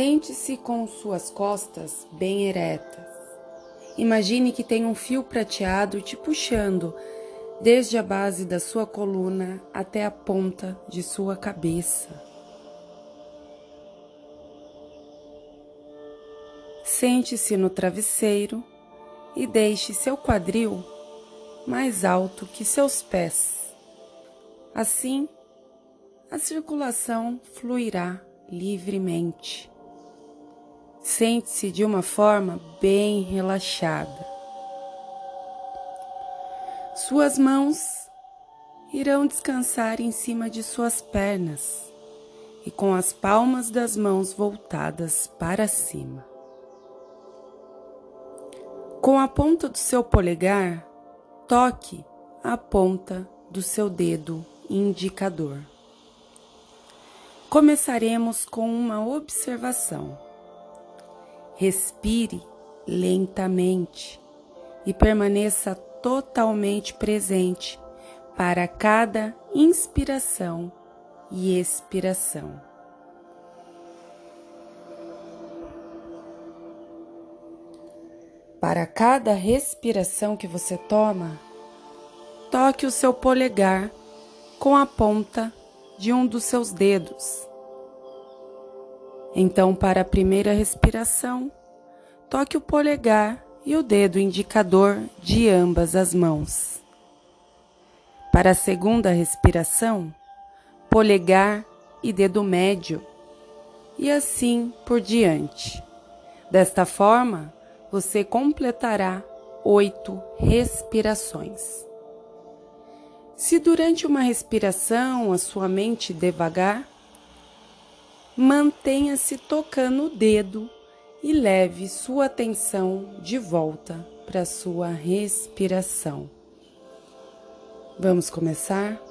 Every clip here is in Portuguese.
Sente-se com suas costas bem eretas. Imagine que tem um fio prateado te puxando desde a base da sua coluna até a ponta de sua cabeça. Sente-se no travesseiro e deixe seu quadril mais alto que seus pés. Assim, a circulação fluirá livremente. Sente-se de uma forma bem relaxada. Suas mãos irão descansar em cima de suas pernas e com as palmas das mãos voltadas para cima. Com a ponta do seu polegar, toque a ponta do seu dedo indicador. Começaremos com uma observação. Respire lentamente e permaneça totalmente presente para cada inspiração e expiração. Para cada respiração que você toma, toque o seu polegar com a ponta de um dos seus dedos. Então, para a primeira respiração, toque o polegar e o dedo indicador de ambas as mãos. Para a segunda respiração, polegar e dedo médio, e assim por diante. Desta forma, você completará oito respirações. Se durante uma respiração a sua mente devagar, mantenha-se tocando o dedo e leve sua atenção de volta para sua respiração. Vamos começar?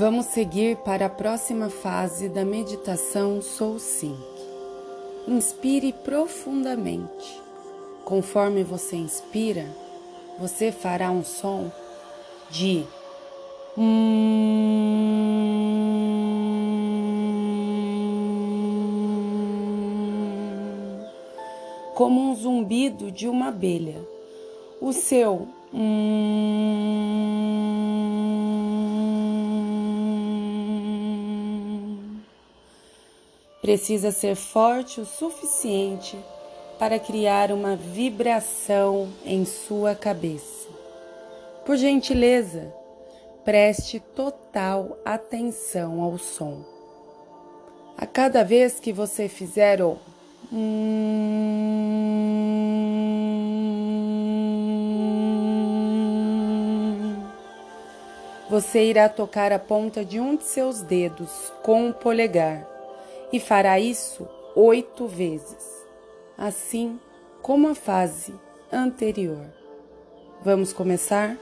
Vamos seguir para a próxima fase da meditação Soul Sync. Inspire profundamente. Conforme você inspira, você fará um som de como um zumbido de uma abelha. O seu precisa ser forte o suficiente para criar uma vibração em sua cabeça. Por gentileza, preste total atenção ao som. A cada vez que você fizer o você irá tocar a ponta de um de seus dedos com o polegar e fará isso oito vezes, assim como a fase anterior. Vamos começar?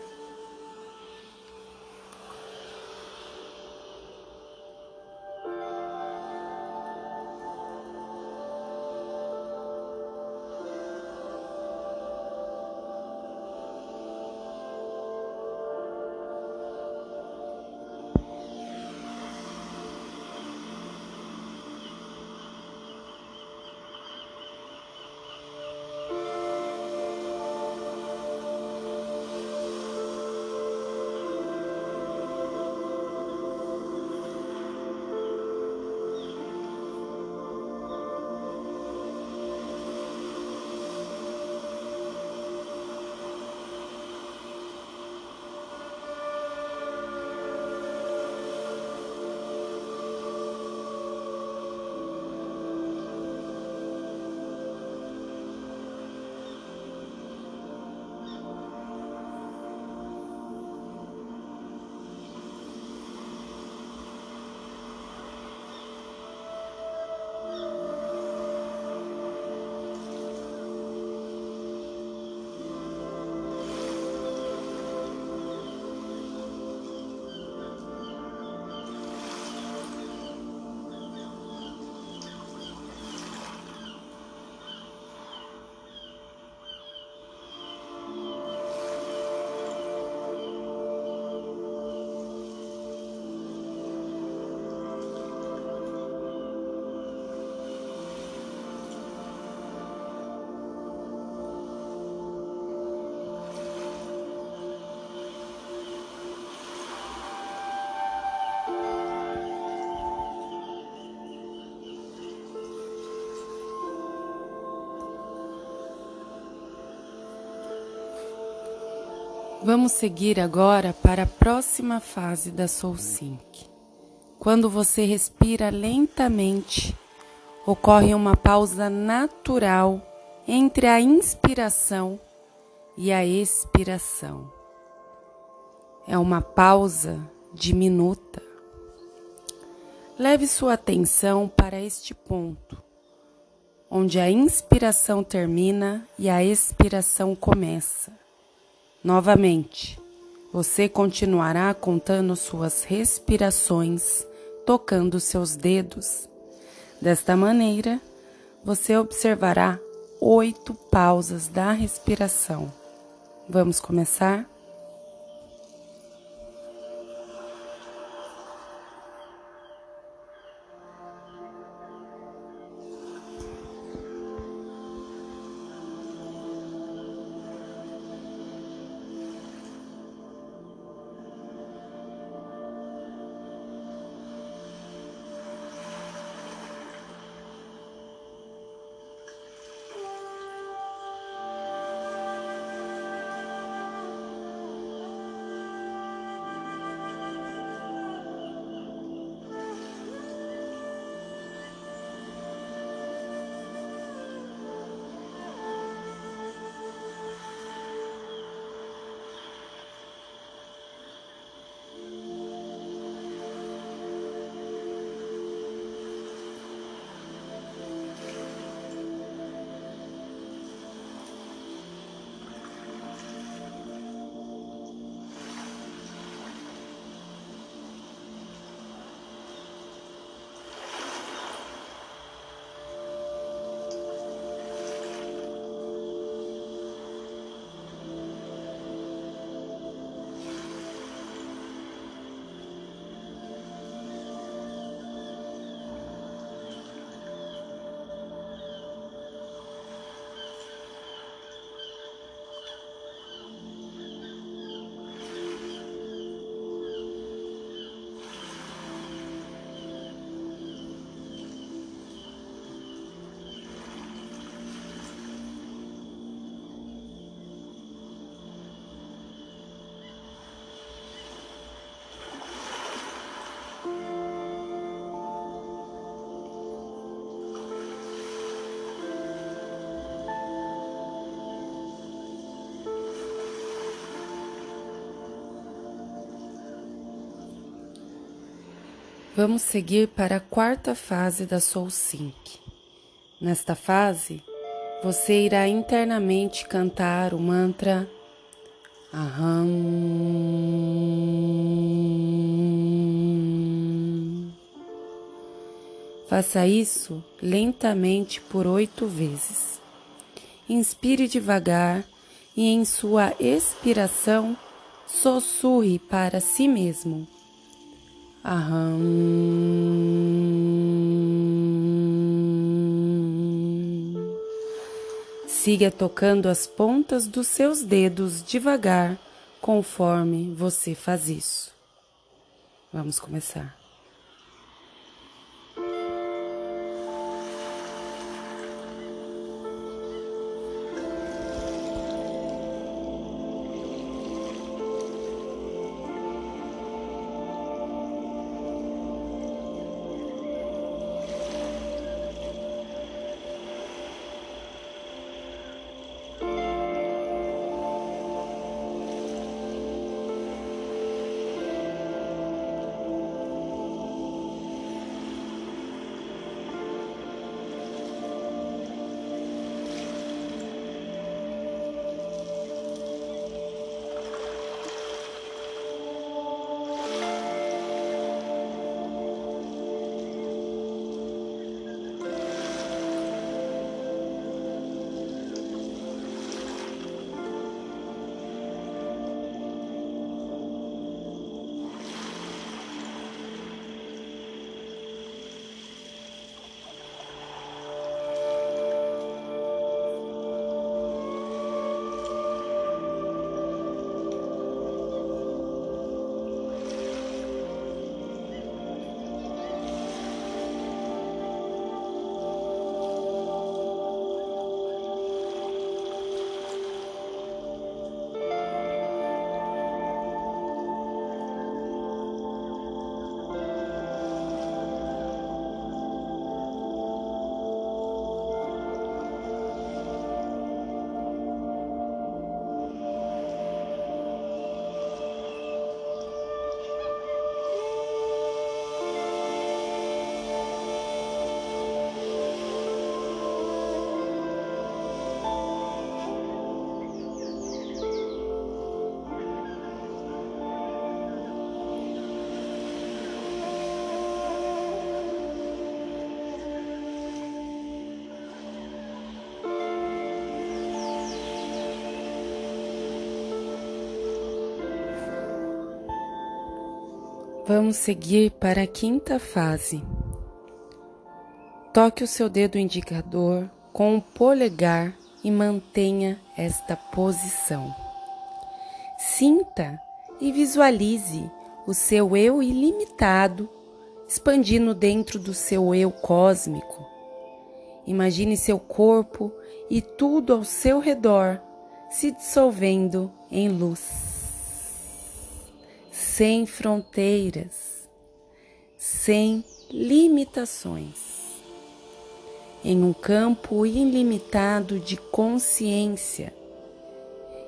Vamos seguir agora para a próxima fase da Soul Sync. Quando você respira lentamente, ocorre uma pausa natural entre a inspiração e a expiração. É uma pausa diminuta. Leve sua atenção para este ponto, onde a inspiração termina e a expiração começa. Novamente, você continuará contando suas respirações, tocando seus dedos. Desta maneira, você observará oito pausas da respiração. Vamos começar? Vamos seguir para a quarta fase da Soul Sync. Nesta fase, você irá internamente cantar o mantra Aham. Faça isso lentamente por oito vezes. Inspire devagar e, em sua expiração, sussurre para si mesmo. Aham. Siga tocando as pontas dos seus dedos devagar conforme você faz isso. Vamos começar. Vamos seguir para a quinta fase. Toque o seu dedo indicador com o polegar e mantenha esta posição. Sinta e visualize o seu eu ilimitado expandindo dentro do seu eu cósmico. Imagine seu corpo e tudo ao seu redor se dissolvendo em luz sem fronteiras, sem limitações, em um campo ilimitado de consciência.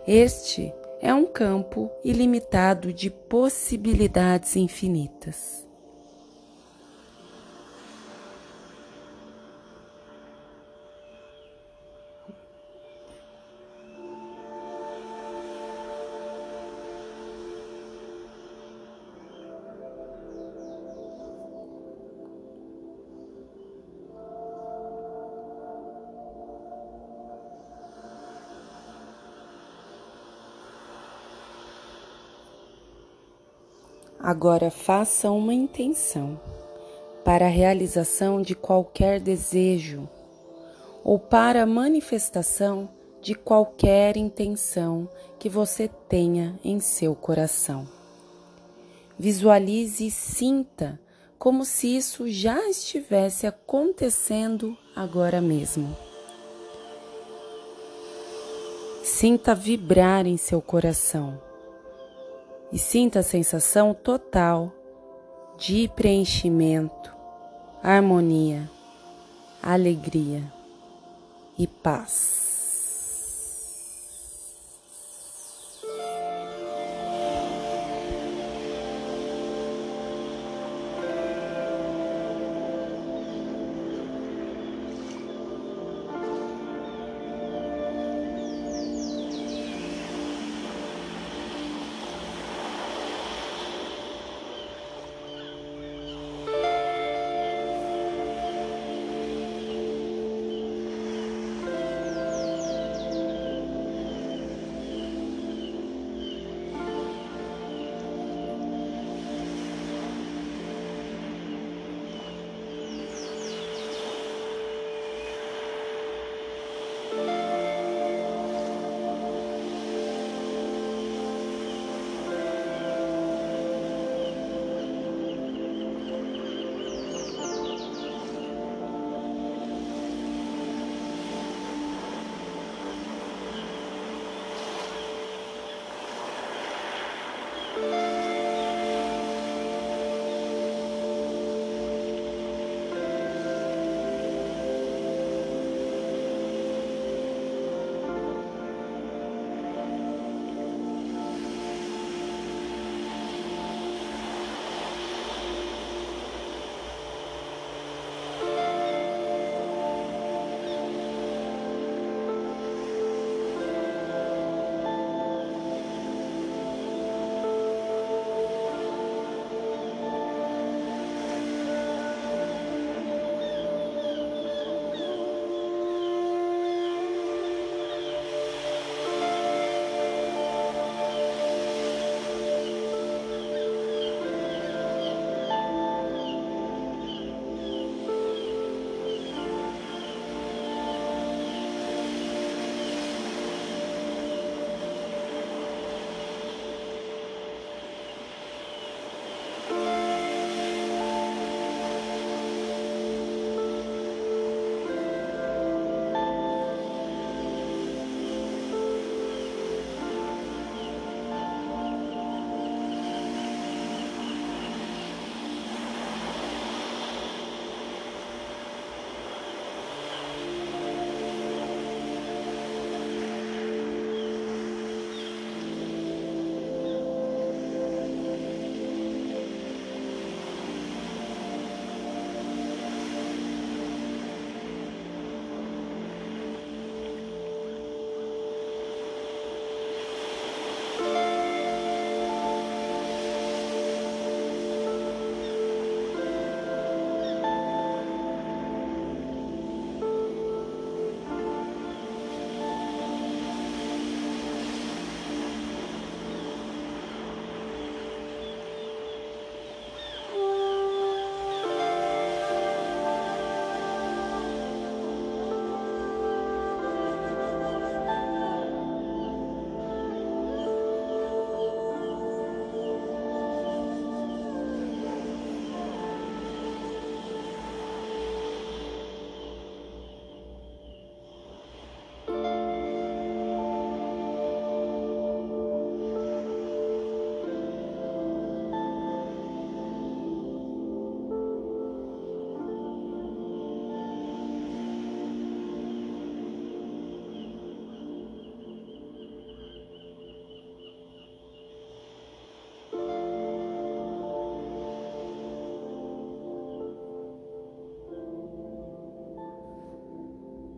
Este é um campo ilimitado de possibilidades infinitas. Agora faça uma intenção para a realização de qualquer desejo ou para a manifestação de qualquer intenção que você tenha em seu coração. Visualize e sinta como se isso já estivesse acontecendo agora mesmo. Sinta vibrar em seu coração e sinta a sensação total de preenchimento, harmonia, alegria e paz.